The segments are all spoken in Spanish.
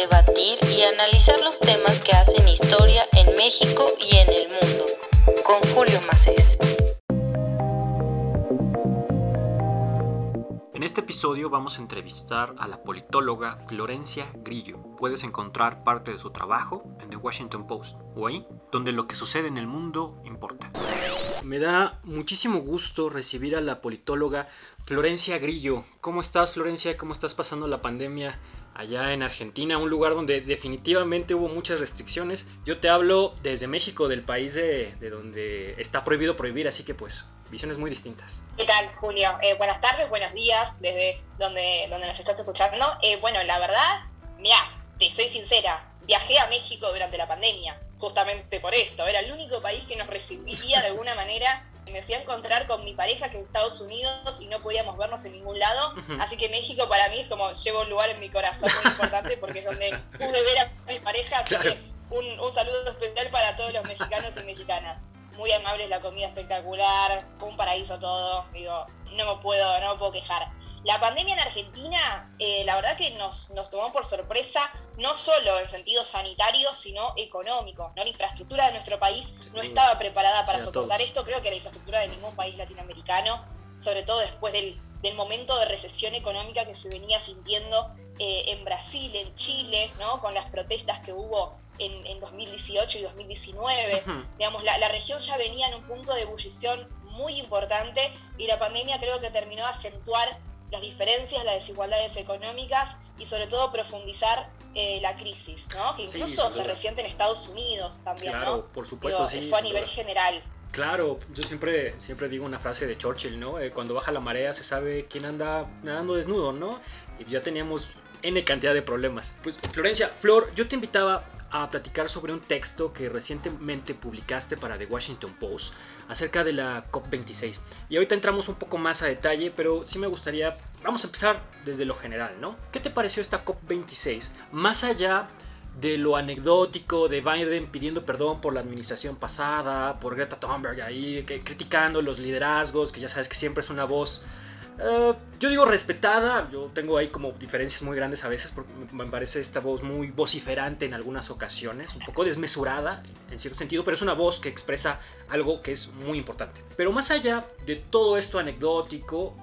debatir y analizar los temas que hacen historia en México y en el mundo. Con Julio Macés. En este episodio vamos a entrevistar a la politóloga Florencia Grillo. Puedes encontrar parte de su trabajo en The Washington Post o ahí, donde lo que sucede en el mundo importa. Me da muchísimo gusto recibir a la politóloga Florencia Grillo. ¿Cómo estás, Florencia? ¿Cómo estás pasando la pandemia allá en Argentina? Un lugar donde definitivamente hubo muchas restricciones. Yo te hablo desde México, del país de, donde está prohibido prohibir, así que pues visiones muy distintas. ¿Qué tal, Julio? Eh, buenas tardes, buenos días, desde donde, donde nos estás escuchando. Eh, bueno, la verdad, mira, te soy sincera, viajé a México durante la pandemia, justamente por esto. Era el único país que nos recibía de alguna manera me fui a encontrar con mi pareja que es Estados Unidos y no podíamos vernos en ningún lado. Así que México para mí es como llevo un lugar en mi corazón muy importante porque es donde pude ver a mi pareja. Así que un, un saludo especial para todos los mexicanos y mexicanas muy amable, la comida espectacular, un paraíso todo, digo, no me puedo, no me puedo quejar. La pandemia en Argentina, eh, la verdad que nos, nos tomó por sorpresa, no solo en sentido sanitario, sino económico. ¿no? La infraestructura de nuestro país no estaba preparada para soportar esto, creo que la infraestructura de ningún país latinoamericano, sobre todo después del, del momento de recesión económica que se venía sintiendo eh, en Brasil, en Chile, ¿no? con las protestas que hubo en, 2018 y 2019. Digamos, la, la, región ya venía en un punto de ebullición muy importante y la pandemia creo que terminó de acentuar las diferencias, las desigualdades económicas y sobre todo profundizar eh, la crisis, ¿no? Que incluso se resiente en Estados Unidos también, claro, por supuesto, sí. Fue a nivel general. Claro, yo siempre, siempre digo una frase de Churchill, ¿no? Eh, cuando baja la marea se sabe quién anda nadando desnudo, ¿no? Y ya teníamos N cantidad de problemas. Pues Florencia, Flor, yo te invitaba a platicar sobre un texto que recientemente publicaste para The Washington Post acerca de la COP26. Y ahorita entramos un poco más a detalle, pero sí me gustaría, vamos a empezar desde lo general, ¿no? ¿Qué te pareció esta COP26? Más allá de lo anecdótico de Biden pidiendo perdón por la administración pasada, por Greta Thunberg ahí criticando los liderazgos, que ya sabes que siempre es una voz eh, yo digo respetada, yo tengo ahí como diferencias muy grandes a veces porque me parece esta voz muy vociferante en algunas ocasiones, un poco desmesurada en cierto sentido, pero es una voz que expresa algo que es muy importante. Pero más allá de todo esto anecdótico,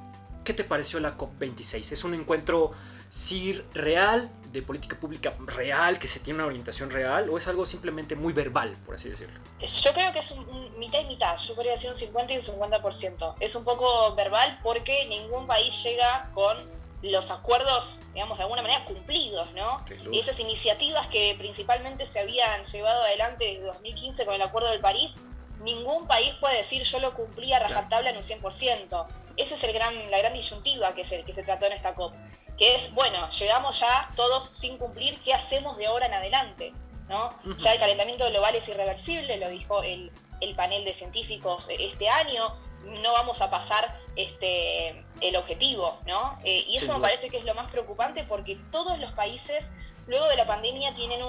¿qué te pareció la COP26? ¿Es un encuentro si real, de política pública real, que se tiene una orientación real, o es algo simplemente muy verbal, por así decirlo? Yo creo que es un, mitad y mitad, yo podría decir un 50 y un 50%. Es un poco verbal porque ningún país llega con los acuerdos, digamos, de alguna manera cumplidos, ¿no? Y esas iniciativas que principalmente se habían llevado adelante desde 2015 con el Acuerdo del París, ningún país puede decir yo lo cumplí a rajatabla en un 100%. Esa es el gran, la gran disyuntiva que se, que se trató en esta COP que es, bueno, llegamos ya todos sin cumplir, ¿qué hacemos de ahora en adelante? ¿no? Ya el calentamiento global es irreversible, lo dijo el, panel de científicos este año, no vamos a pasar este, el objetivo, ¿no? Eh, y eso me parece que es lo más preocupante porque todos los países luego de la pandemia tienen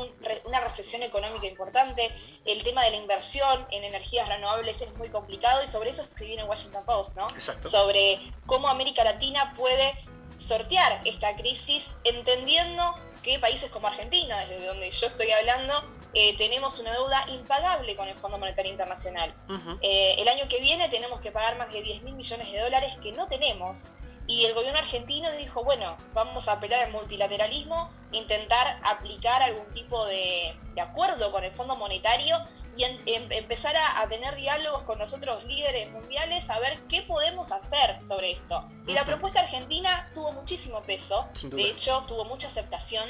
una recesión económica importante, el tema de la inversión en energías renovables es muy complicado y sobre eso escribí en el Washington Post, ¿no? Sobre cómo América Latina puede sortear esta crisis entendiendo que países como Argentina, desde donde yo estoy hablando, eh, tenemos una deuda impagable con el Fondo Monetario Internacional. Eh, el año que viene tenemos que pagar más de 10 mil millones de dólares que no tenemos y el gobierno argentino dijo, bueno, vamos a apelar al multilateralismo, intentar aplicar algún tipo de, acuerdo con el Fondo Monetario y em, empezar a, tener diálogos con nosotros líderes mundiales a ver qué podemos hacer sobre esto. Y la propuesta argentina tuvo muchísimo peso, de hecho tuvo mucha aceptación.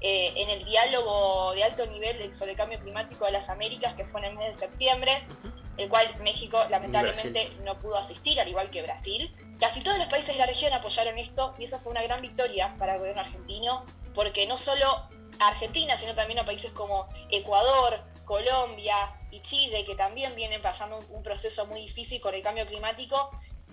Eh, en el diálogo de alto nivel sobre el cambio climático de las Américas, que fue en el mes de septiembre, el cual México lamentablemente no pudo asistir, al igual que Brasil. Casi todos los países de la región apoyaron esto y eso fue una gran victoria para el gobierno argentino, porque no solo a Argentina, sino también a países como Ecuador, Colombia y Chile, que también vienen pasando un, proceso muy difícil con el cambio climático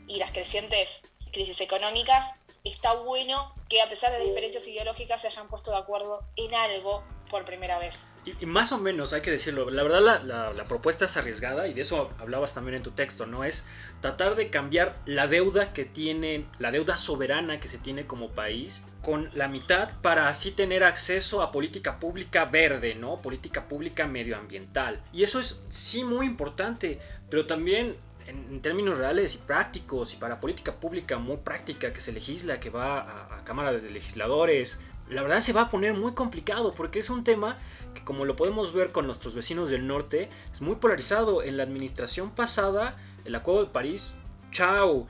y las crecientes crisis económicas, está bueno que a pesar de las diferencias ideológicas se hayan puesto de acuerdo en algo por primera vez. Y, más o menos, hay que decirlo, la verdad la, propuesta es arriesgada y de eso hablabas también en tu texto, ¿no? Es tratar de cambiar la deuda que tiene, la deuda soberana que se tiene como país con la mitad para así tener acceso a política pública verde, ¿no? Política pública medioambiental. Y eso es sí muy importante, pero también en, términos reales y prácticos y para política pública muy práctica que se legisla, que va a, a cámaras de legisladores, la verdad se va a poner muy complicado porque es un tema que como lo podemos ver con nuestros vecinos del norte, es muy polarizado. En la administración pasada, el Acuerdo de París, chao.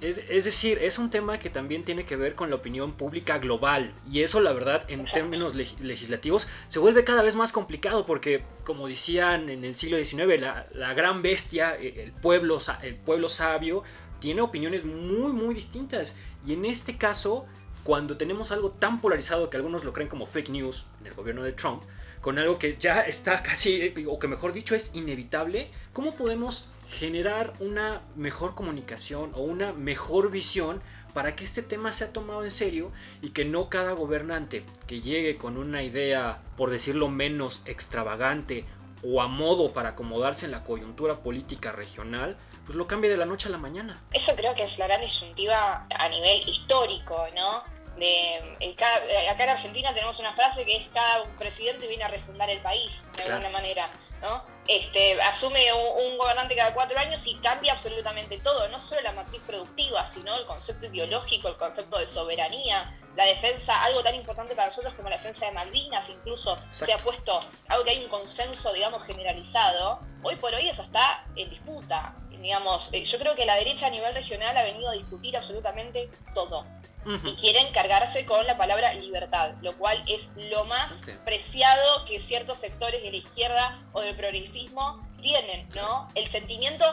Es, es, decir, es un tema que también tiene que ver con la opinión pública global. Y eso, la verdad, en términos legislativos, se vuelve cada vez más complicado porque, como decían en el siglo XIX, la, la gran bestia, e, el pueblo, el pueblo sabio, tiene opiniones muy, muy distintas. Y en este caso, cuando tenemos algo tan polarizado que algunos lo creen como fake news en el gobierno de Trump, con algo que ya está casi, o que mejor dicho es inevitable, ¿cómo podemos generar una mejor comunicación o una mejor visión para que este tema sea tomado en serio y que no cada gobernante que llegue con una idea, por decirlo menos, extravagante o a modo para acomodarse en la coyuntura política regional, pues lo cambie de la noche a la mañana. Eso creo que es la gran disyuntiva a nivel histórico, ¿no? De, eh, acá en Argentina tenemos una frase que es cada presidente viene a refundar el país, de alguna manera, ¿no? Este, asume un, gobernante cada cuatro años y cambia absolutamente todo, no solo la matriz productiva, sino el concepto ideológico, el concepto de soberanía, la defensa, algo tan importante para nosotros como la defensa de Malvinas, incluso se ha puesto algo que hay un consenso, digamos, generalizado. Hoy por hoy eso está en disputa, digamos, eh, yo creo que la derecha a nivel regional ha venido a discutir absolutamente todo y quieren cargarse con la palabra libertad, lo cual es lo más preciado que ciertos sectores de la izquierda o del progresismo tienen, ¿no? El sentimiento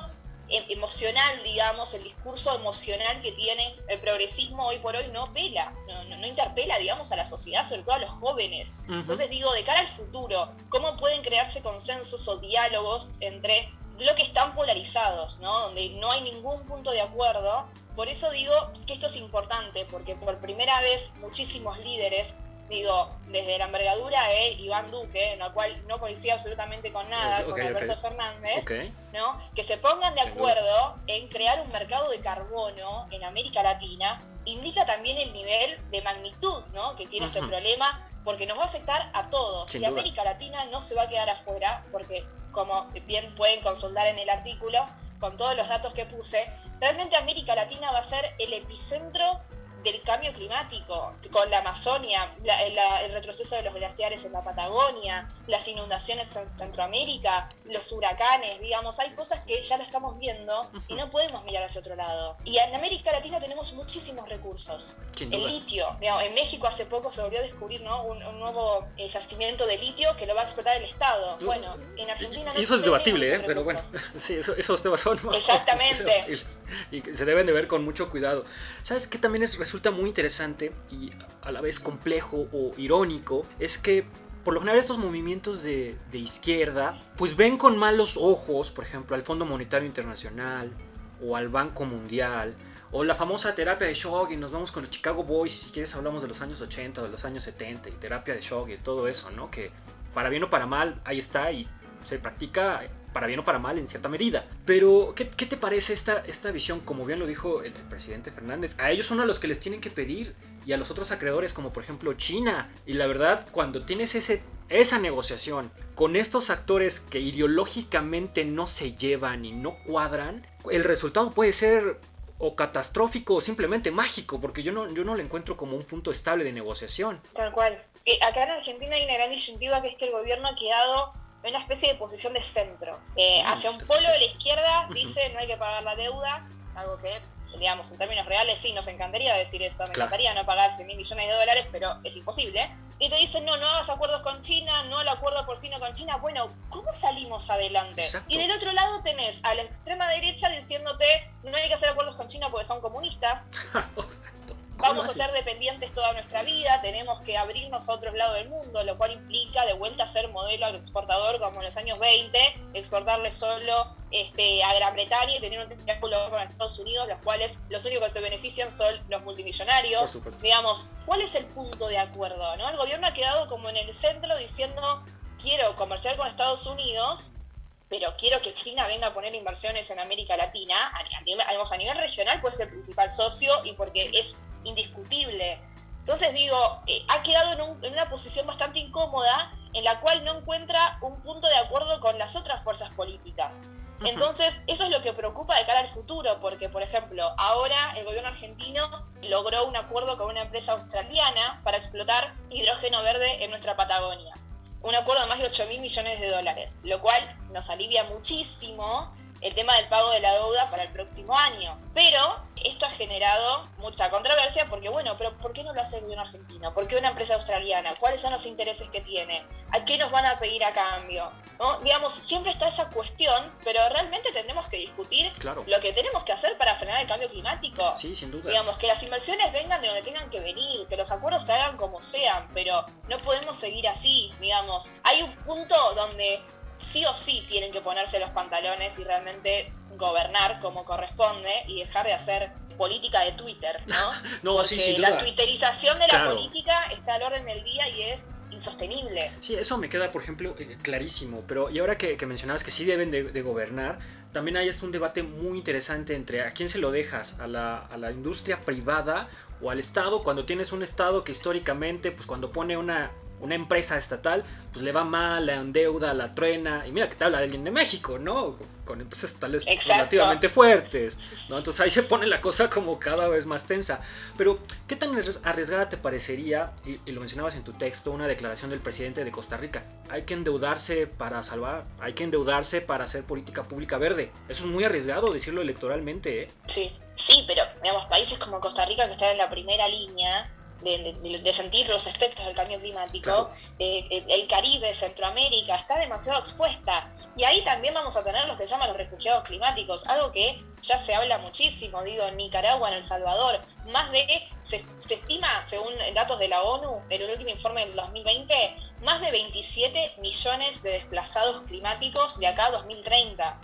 em, emocional, digamos, el discurso emocional que tiene el progresismo hoy por hoy no pela, no, interpela, digamos, a la sociedad, sobre todo a los jóvenes. Entonces digo, de cara al futuro, ¿cómo pueden crearse consensos o diálogos entre bloques tan polarizados, ¿no? Donde no hay ningún punto de acuerdo por eso digo que esto es importante, porque por primera vez muchísimos líderes, digo, desde la envergadura de Iván Duque, en la cual no coincide absolutamente con nada, con Alberto Fernández, ¿no? que se pongan de acuerdo en crear un mercado de carbono en América Latina, indica también el nivel de magnitud ¿no? que tiene este problema, porque nos va a afectar a todos. y América Latina no se va a quedar afuera, porque como bien pueden consultar en el artículo, con todos los datos que puse, realmente América Latina va a ser el epicentro del cambio climático, con la Amazonia, el retroceso de los glaciares en la Patagonia, las inundaciones en Centroamérica, los huracanes, digamos, hay cosas que ya la estamos viendo y no podemos mirar hacia otro lado. Y en América Latina tenemos muchísimos recursos. El litio, en México hace poco se volvió a descubrir ¿no? un, nuevo eh, yacimiento de litio que lo va a explotar el Estado. Bueno, en Argentina no Y eso es debatible, ¿eh? pero bueno, sí, esos temas son Exactamente. y se deben de ver con mucho cuidado. ¿Sabes qué también es resulta muy interesante y a la vez complejo o irónico es que por lo general estos movimientos de, izquierda pues ven con malos ojos, por ejemplo, al Fondo Monetario Internacional o al Banco Mundial o la famosa terapia de shock y nos vamos con los Chicago Boys si quieres hablamos de los años 80 o de los años 70 y terapia de shock y todo eso, ¿no? Que para bien o para mal ahí está y se practica para bien o para mal en cierta medida. Pero, ¿qué, te parece esta, esta visión? Como bien lo dijo el, presidente Fernández, a ellos son a los que les tienen que pedir y a los otros acreedores, como por ejemplo China. Y la verdad, cuando tienes ese, esa negociación con estos actores que ideológicamente no se llevan y no cuadran, el resultado puede ser o catastrófico o simplemente mágico, porque yo no, yo no lo encuentro como un punto estable de negociación. Tal cual. acá en Argentina hay una gran disyuntiva que es que el gobierno ha quedado una especie de posición de centro. Eh, hacia un polo de la izquierda dice no hay que pagar la deuda, algo que, digamos, en términos reales sí nos encantaría decir eso, me encantaría no pagar 100 mil millones de dólares, pero es imposible. Y te dicen, no, no hagas acuerdos con China, no el acuerdo porcino con China. Bueno, ¿cómo salimos adelante? Y del otro lado tenés a la extrema derecha diciéndote, no hay que hacer acuerdos con China porque son comunistas. vamos a ser dependientes toda nuestra vida, tenemos que abrirnos a otros lados del mundo, lo cual implica de vuelta ser modelo exportador como en los años 20, exportarle solo este, a Gran Bretaña y tener un triángulo con Estados Unidos, los cuales los únicos que se benefician son los multimillonarios. Digamos, ¿cuál es el punto de acuerdo? ¿no? El gobierno ha quedado como en el centro diciendo, quiero comerciar con Estados Unidos, pero quiero que China venga a poner inversiones en América Latina, a, a, a nivel regional puede ser el principal socio y porque es indiscutible. Entonces digo, eh, ha quedado en, una posición bastante incómoda en la cual no encuentra un punto de acuerdo con las otras fuerzas políticas. Entonces, eso es lo que preocupa de cara al futuro, porque, por ejemplo, ahora el gobierno argentino logró un acuerdo con una empresa australiana para explotar hidrógeno verde en nuestra Patagonia. Un acuerdo de más de 8 mil millones de dólares, lo cual nos alivia muchísimo el tema del pago de la deuda para el próximo año. Pero esto ha generado mucha controversia porque, bueno, pero ¿por qué no lo hace el gobierno argentino? ¿Por qué una empresa australiana? ¿Cuáles son los intereses que tiene? ¿A qué nos van a pedir a cambio? ¿No? Digamos, siempre está esa cuestión, pero realmente tendremos que discutir lo que tenemos que hacer para frenar el cambio climático. Sí, sin duda. Digamos, que las inversiones vengan de donde tengan que venir, que los acuerdos se hagan como sean, pero no podemos seguir así, digamos. Hay un punto donde sí o sí tienen que ponerse los pantalones y realmente gobernar como corresponde y dejar de hacer política de Twitter, ¿no? no Porque la twitterización de la política está al orden del día y es insostenible. Sí, eso me queda, por ejemplo, eh, clarísimo. Pero, y ahora que, mencionabas que sí deben de, gobernar, también hay un debate muy interesante entre a quién se lo dejas, a la, a la industria privada o al Estado, cuando tienes un Estado que históricamente, pues cuando pone una una empresa estatal, pues le va mal, la endeuda, la truena. Y mira que te habla de alguien de México, ¿no? Con empresas estatales relativamente fuertes, ¿no? Entonces ahí se pone la cosa como cada vez más tensa. Pero, ¿qué tan arriesgada te parecería, y, y, lo mencionabas en tu texto, una declaración del presidente de Costa Rica? Hay que endeudarse para salvar, hay que endeudarse para hacer política pública verde. Eso es muy arriesgado decirlo electoralmente, ¿eh? Sí, sí, pero, digamos, países como Costa Rica que están en la primera línea de, sentir los efectos del cambio climático, eh, el Caribe, Centroamérica, está demasiado expuesta. Y ahí también vamos a tener lo que llaman los refugiados climáticos, algo que ya se habla muchísimo, digo, en Nicaragua, en El Salvador, más de, se, se estima, según datos de la ONU, en el último informe del 2020, más de 27 millones de desplazados climáticos de acá a 2030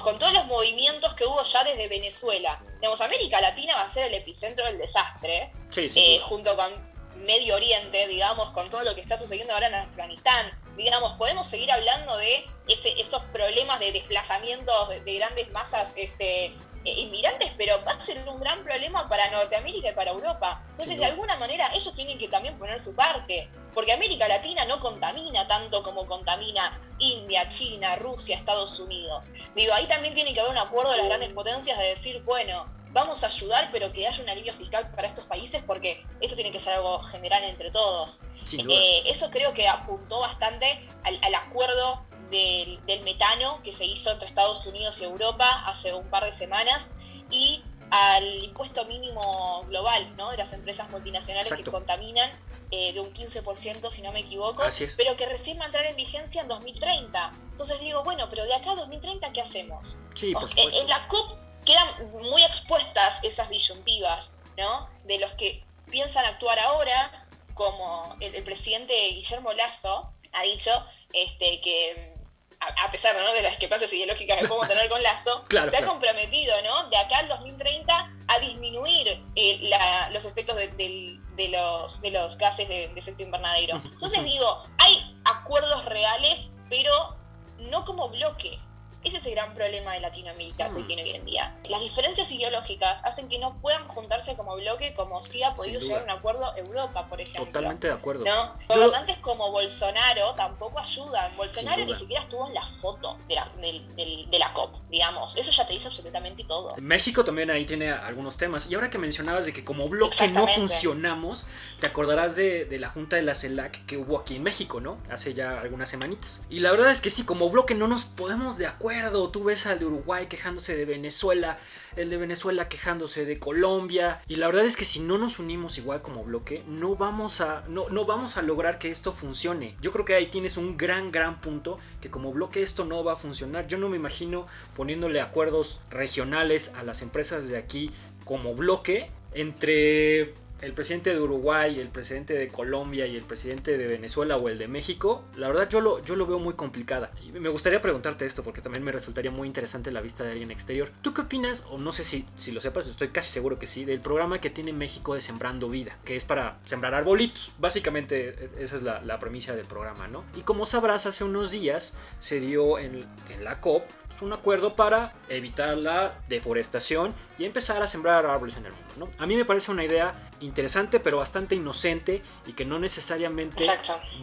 con todos los movimientos que hubo ya desde Venezuela. Digamos, América Latina va a ser el epicentro del desastre, eh, junto con Medio Oriente, digamos, con todo lo que está sucediendo ahora en Afganistán. Digamos, podemos seguir hablando de ese, esos problemas de desplazamientos de, grandes masas este, eh, inmigrantes, pero va a ser un gran problema para Norteamérica y para Europa. Entonces, de alguna manera, ellos tienen que también poner su parte. Porque América Latina no contamina tanto como contamina India, China, Rusia, Estados Unidos. Digo, ahí también tiene que haber un acuerdo de las grandes potencias de decir, bueno, vamos a ayudar, pero que haya un alivio fiscal para estos países porque esto tiene que ser algo general entre todos. Eh, eso creo que apuntó bastante al, acuerdo del, metano que se hizo entre Estados Unidos y Europa hace un par de semanas y al impuesto mínimo global ¿no? de las empresas multinacionales que contaminan eh, de un 15%, si no me equivoco, pero que recién va a entrar en vigencia en 2030. Entonces digo, bueno, pero de acá a 2030, ¿qué hacemos? Sí, en la COP quedan muy expuestas esas disyuntivas, ¿no? De los que piensan actuar ahora, como el, presidente Guillermo Lazo ha dicho este, que a, pesar de las que pases ideológicas que podemos tener con Lazo, se ha comprometido, ¿no? De acá al 2030 a disminuir eh, los efectos del de los, de los gases de, efecto invernadero. Entonces digo, hay acuerdos reales, pero no como bloque. Ese es el gran problema de Latinoamérica que mm. tiene hoy en día. Las diferencias ideológicas hacen que no puedan juntarse como bloque como si ha podido llegar a un acuerdo Europa, por ejemplo. Totalmente de acuerdo. ¿No? Gobernantes como Bolsonaro tampoco ayudan. Bolsonaro ni siquiera estuvo en la foto de la, de, la COP, digamos. Eso ya te dice absolutamente todo. México también ahí tiene algunos temas. Y ahora que mencionabas de que como bloque no funcionamos, te acordarás de, de la junta de la CELAC que hubo aquí en México, ¿no? Hace ya algunas semanitas. Y la verdad es que sí, como bloque no nos podemos de acuerdo tú ves al de Uruguay quejándose de Venezuela, el de Venezuela quejándose de Colombia. Y la verdad es que si no nos unimos igual como bloque, no vamos a, no, no vamos a lograr que esto funcione. Yo creo que ahí tienes un gran, gran punto, que como bloque esto no va a funcionar. Yo no me imagino poniéndole acuerdos regionales a las empresas de aquí como bloque entre el presidente de Uruguay, el presidente de Colombia y el presidente de Venezuela o el de México, la verdad yo lo, yo lo veo muy complicada. Y me gustaría preguntarte esto porque también me resultaría muy interesante la vista de alguien exterior. ¿Tú qué opinas, o no sé si, si lo sepas, estoy casi seguro que sí, del programa que tiene México de Sembrando Vida, que es para sembrar arbolitos? Básicamente esa es la, la premisa del programa, ¿no? Y como sabrás, hace unos días se dio en, en la COP pues, un acuerdo para evitar la deforestación y empezar a sembrar árboles en el mundo, ¿no? A mí me parece una idea interesante, pero bastante inocente y que no necesariamente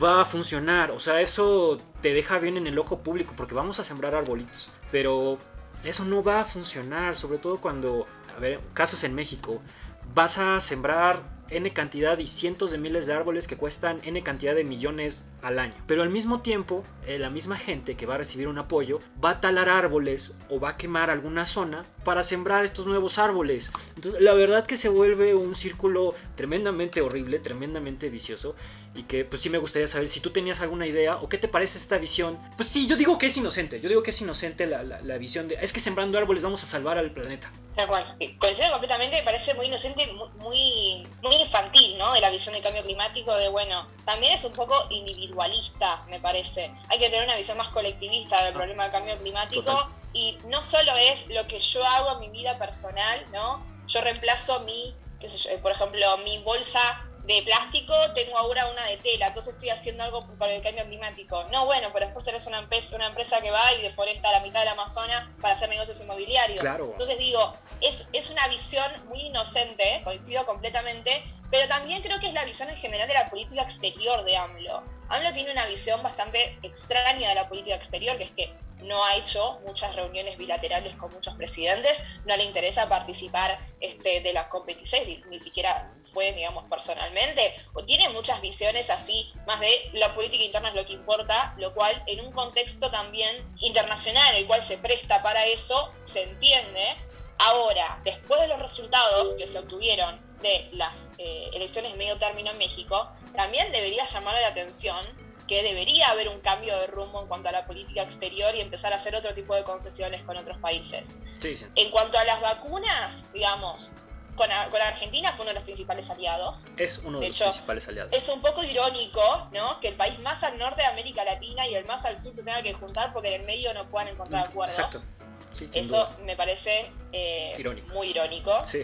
va a funcionar. O sea, eso te deja bien en el ojo público porque vamos a sembrar arbolitos. Pero eso no va a funcionar, sobre todo cuando, a ver, casos en México, vas a sembrar N cantidad y cientos de miles de árboles que cuestan N cantidad de millones al año. Pero al mismo tiempo, eh, la misma gente que va a recibir un apoyo va a talar árboles o va a quemar alguna zona para sembrar estos nuevos árboles. La verdad que se vuelve un círculo tremendamente horrible, tremendamente vicioso y que pues sí me gustaría saber si tú tenías alguna idea o qué te parece esta visión. Pues sí, yo digo que es inocente, yo digo que es inocente la, la, visión de es que sembrando árboles vamos a salvar al planeta. Tal cual, coincido completamente, me parece muy inocente, muy, muy infantil, ¿no? De la visión del cambio climático, de bueno, también es un poco individualista, me parece. Hay que tener una visión más colectivista del ah, problema del cambio climático y no solo es lo que yo hago en mi vida personal, ¿no? Yo reemplazo mi, qué sé yo, por ejemplo, mi bolsa de plástico, tengo ahora una de tela, entonces estoy haciendo algo para el cambio climático. No, bueno, pero después tenés una empresa, una empresa que va y deforesta la mitad del Amazonas para hacer negocios inmobiliarios. Entonces digo, es, es una visión muy inocente, coincido completamente, pero también creo que es la visión en general de la política exterior de AMLO. AMLO tiene una visión bastante extraña de la política exterior, que es que no ha hecho muchas reuniones bilaterales con muchos presidentes, no le interesa participar este, de la COP26, ni, siquiera fue, digamos, personalmente, o tiene muchas visiones así, más de la política interna es lo que importa, lo cual en un contexto también internacional, el cual se presta para eso, se entiende. Ahora, después de los resultados que se obtuvieron de las eh, elecciones de medio término en México, también debería llamar la atención que debería haber un cambio de rumbo en cuanto a la política exterior y empezar a hacer otro tipo de concesiones con otros países. En cuanto a las vacunas, digamos, con, Argentina fue uno de los principales aliados. Es uno de, los principales aliados. Es un poco irónico, ¿no? Que el país más al norte de América Latina y el más al sur se tengan que juntar porque en el medio no puedan encontrar mm, acuerdos. Eso me parece eh, muy irónico. Sí.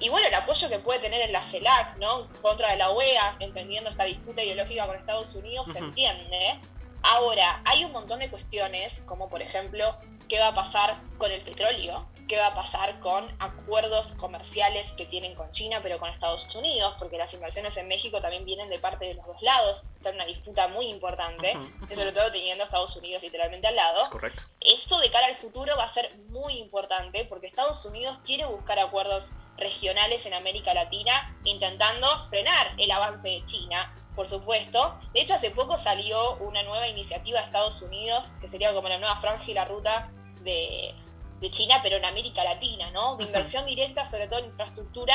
Y bueno, el apoyo que puede tener en la CELAC, ¿no? Contra de la OEA, entendiendo esta disputa ideológica con Estados Unidos, se entiende. Ahora, hay un montón de cuestiones, como por ejemplo, qué va a pasar con el petróleo, qué va a pasar con acuerdos comerciales que tienen con China, pero con Estados Unidos, porque las inversiones en México también vienen de parte de los dos lados. Está en una disputa muy importante, y sobre todo teniendo a Estados Unidos literalmente al lado. Correcto. Esto de cara al futuro va a ser muy importante, porque Estados Unidos quiere buscar acuerdos regionales en América Latina, intentando frenar el avance de China, por supuesto. De hecho, hace poco salió una nueva iniciativa de Estados Unidos, que sería como la nueva franja y la ruta de, China, pero en América Latina, ¿no? De inversión directa, sobre todo en infraestructura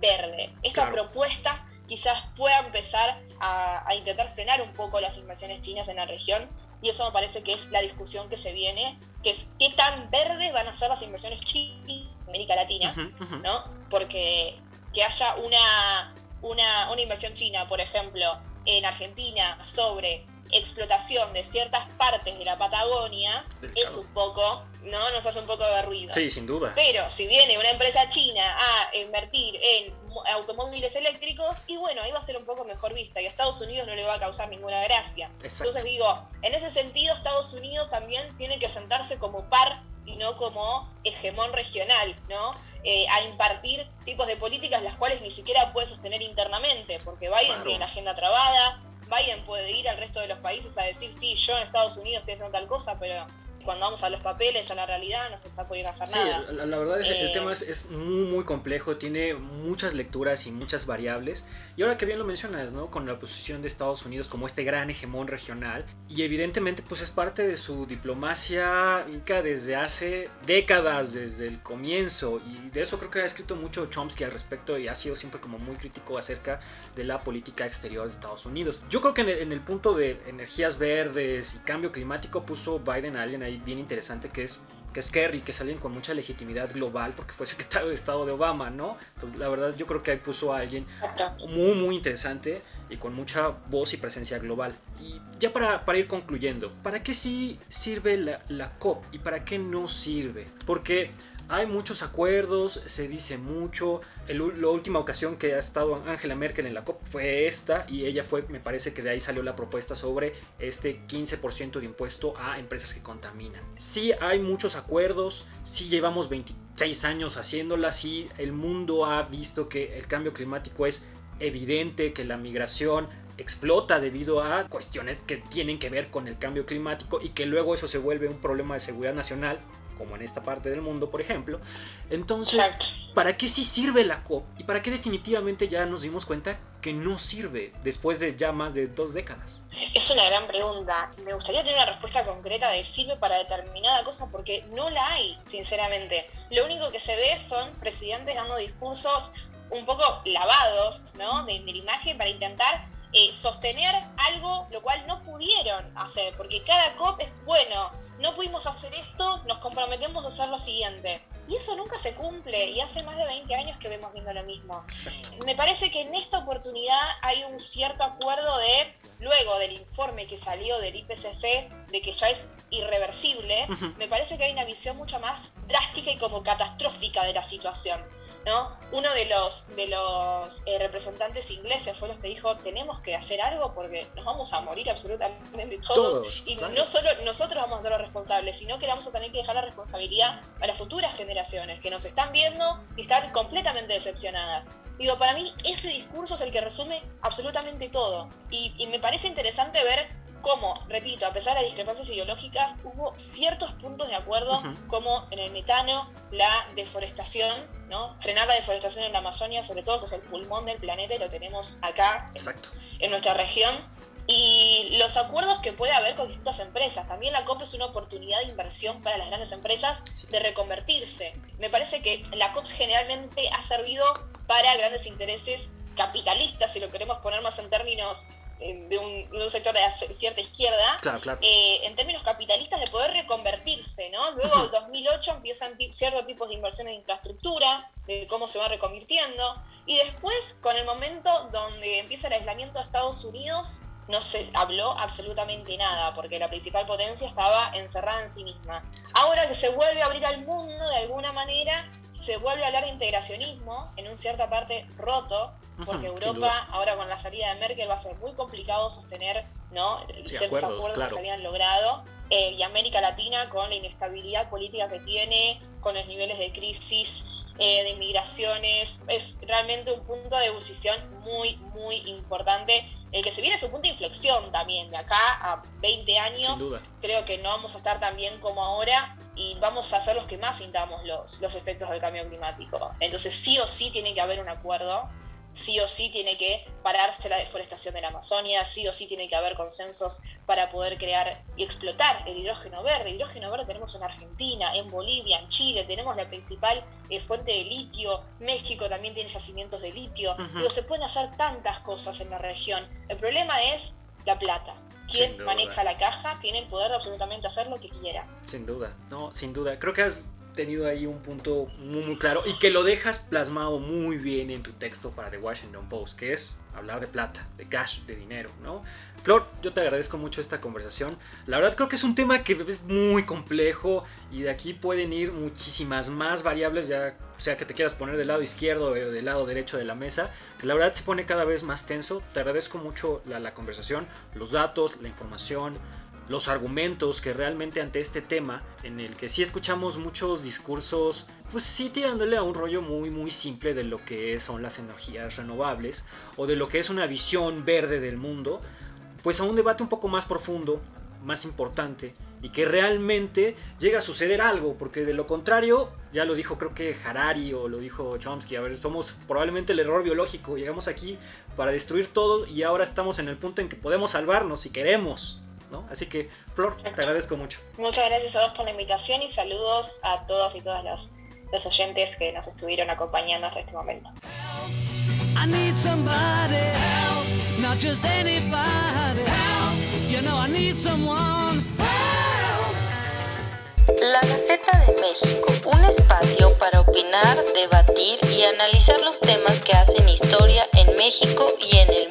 verde. Esta propuesta quizás pueda empezar a, intentar frenar un poco las inversiones chinas en la región, y eso me parece que es la discusión que se viene, que es qué tan verdes van a ser las inversiones chinas en América Latina, ¿no? Porque que haya una, una, una inversión china, por ejemplo, en Argentina sobre explotación de ciertas partes de la Patagonia es un poco, ¿no? Nos hace un poco de ruido. Sí, sin duda. Pero si viene una empresa china a invertir en automóviles eléctricos, y bueno, ahí va a ser un poco mejor vista y a Estados Unidos no le va a causar ninguna gracia. Entonces digo, en ese sentido Estados Unidos también tiene que sentarse como par y no como hegemón regional, ¿no? Eh, a impartir tipos de políticas las cuales ni siquiera puede sostener internamente, porque Biden tiene la agenda trabada, Biden puede ir al resto de los países a decir, sí, yo en Estados Unidos estoy haciendo tal cosa, pero cuando vamos a los papeles, a la realidad, no se está pudiendo hacer nada. La, la verdad es que el eh, tema es, muy, muy complejo, tiene muchas lecturas y muchas variables. Y ahora que bien lo mencionas, ¿no? Con la posición de Estados Unidos como este gran hegemón regional, y evidentemente pues es parte de su diplomacia inca desde hace décadas, desde el comienzo, y de eso creo que ha escrito mucho Chomsky al respecto y ha sido siempre como muy crítico acerca de la política exterior de Estados Unidos. Yo creo que en el, en el punto de energías verdes y cambio climático puso Biden a alguien ahí bien interesante que es que es Kerry, que salen con mucha legitimidad global porque fue secretario de Estado de Obama, ¿no? Entonces, la verdad, yo creo que ahí puso a alguien muy, muy interesante y con mucha voz y presencia global. Y ya para, para ir concluyendo, ¿para qué sí sirve la, la COP y para qué no sirve? Porque hay muchos acuerdos, se dice mucho. La última ocasión que ha estado Angela Merkel en la COP fue esta y ella fue, me parece que de ahí salió la propuesta sobre este 15% de impuesto a empresas que contaminan. Sí hay muchos acuerdos, sí llevamos 26 años haciéndola, sí el mundo ha visto que el cambio climático es evidente, que la migración explota debido a cuestiones que tienen que ver con el cambio climático y que luego eso se vuelve un problema de seguridad nacional como en esta parte del mundo, por ejemplo. Entonces, ¿para qué sí sirve la COP? Y para qué definitivamente ya nos dimos cuenta que no sirve después de ya más de dos décadas? Es una gran pregunta. Me gustaría tener una respuesta concreta de sirve para determinada cosa porque no la hay, sinceramente. Lo único que se ve son presidentes dando discursos un poco lavados, ¿no? De, la imagen para intentar eh, sostener algo lo cual no pudieron hacer, porque cada COP es bueno no pudimos hacer esto, nos comprometemos a hacer lo siguiente. Y eso nunca se cumple y hace más de 20 años que vemos viendo lo mismo. Me parece que en esta oportunidad hay un cierto acuerdo de, luego del informe que salió del IPCC, de que ya es irreversible, me parece que hay una visión mucho más drástica y como catastrófica de la situación. Uno de los, de los eh, representantes ingleses fue los que dijo, tenemos que hacer algo porque nos vamos a morir absolutamente todos, y no solo nosotros vamos a ser los responsables, sino que vamos a tener que dejar la responsabilidad a las futuras generaciones que nos están viendo y están completamente decepcionadas. Digo, para mí ese discurso es el que resume absolutamente todo. Y, y me parece interesante ver cómo, repito, a pesar de las discrepancias ideológicas, hubo ciertos puntos de acuerdo, como en el metano, la deforestación, ¿no? Frenar la deforestación en la Amazonia, sobre todo que es el pulmón del planeta y lo tenemos acá, en nuestra región. Y los acuerdos que puede haber con distintas empresas. También la COP es una oportunidad de inversión para las grandes empresas de reconvertirse. Me parece que la COP generalmente ha servido para grandes intereses capitalistas, si lo queremos poner más en términos de un, sector de cierta izquierda, eh, en términos capitalistas de poder reconvertirse, ¿no? Luego, en 2008 empiezan ciertos tipos de inversiones en infraestructura, de cómo se va reconvirtiendo, y después, con el momento donde empieza el aislamiento de Estados Unidos, no se habló absolutamente nada, porque la principal potencia estaba encerrada en sí misma. Ahora que se vuelve a abrir al mundo de alguna manera, se vuelve a hablar de integracionismo, en un cierta parte roto, porque Europa, ahora con la salida de Merkel, va a ser muy complicado sostener ¿no? ciertos acuerdos, que se habían logrado. Eh, y América Latina, con la inestabilidad política que tiene, con los niveles de crisis, eh, de inmigraciones, es realmente un punto de ebullición muy, muy importante. El que se viene es un punto de inflexión también, de acá a 20 años, creo que no vamos a estar tan bien como ahora y vamos a ser los que más sintamos los, los efectos del cambio climático. Entonces sí o sí tiene que haber un acuerdo sí o sí tiene que pararse la deforestación de la Amazonia, sí o sí tiene que haber consensos para poder crear y explotar el hidrógeno verde. El hidrógeno verde tenemos en Argentina, en Bolivia, en Chile, tenemos la principal eh, fuente de litio, México también tiene yacimientos de litio. se pueden hacer tantas cosas en la región. El problema es la plata. Quien maneja la caja tiene el poder de absolutamente hacer lo que quiera. Sin duda, no, sin duda. Creo que has tenido ahí un punto muy, muy claro y que lo dejas plasmado muy bien en tu texto para The Washington Post, que es hablar de plata, de cash, de dinero, ¿no? Flor, yo te agradezco mucho esta conversación. La verdad creo que es un tema que es muy complejo y de aquí pueden ir muchísimas más variables, ya sea que te quieras poner del lado izquierdo o del lado derecho de la mesa, que la verdad se pone cada vez más tenso. Te agradezco mucho la, la conversación, los datos, la información, los argumentos que realmente ante este tema, en el que sí escuchamos muchos discursos, pues sí tirándole a un rollo muy muy simple de lo que son las energías renovables o de lo que es una visión verde del mundo, pues a un debate un poco más profundo, más importante y que realmente llega a suceder algo, porque de lo contrario, ya lo dijo creo que Harari o lo dijo Chomsky, a ver, somos probablemente el error biológico, llegamos aquí para destruir todo y ahora estamos en el punto en que podemos salvarnos si queremos. Así que, Flor, te agradezco mucho. Muchas gracias a vos por la invitación y saludos a todos y todas los, los oyentes que nos estuvieron acompañando hasta este momento. La Gaceta de México, un espacio para opinar, debatir y analizar los temas que hacen historia en México y en el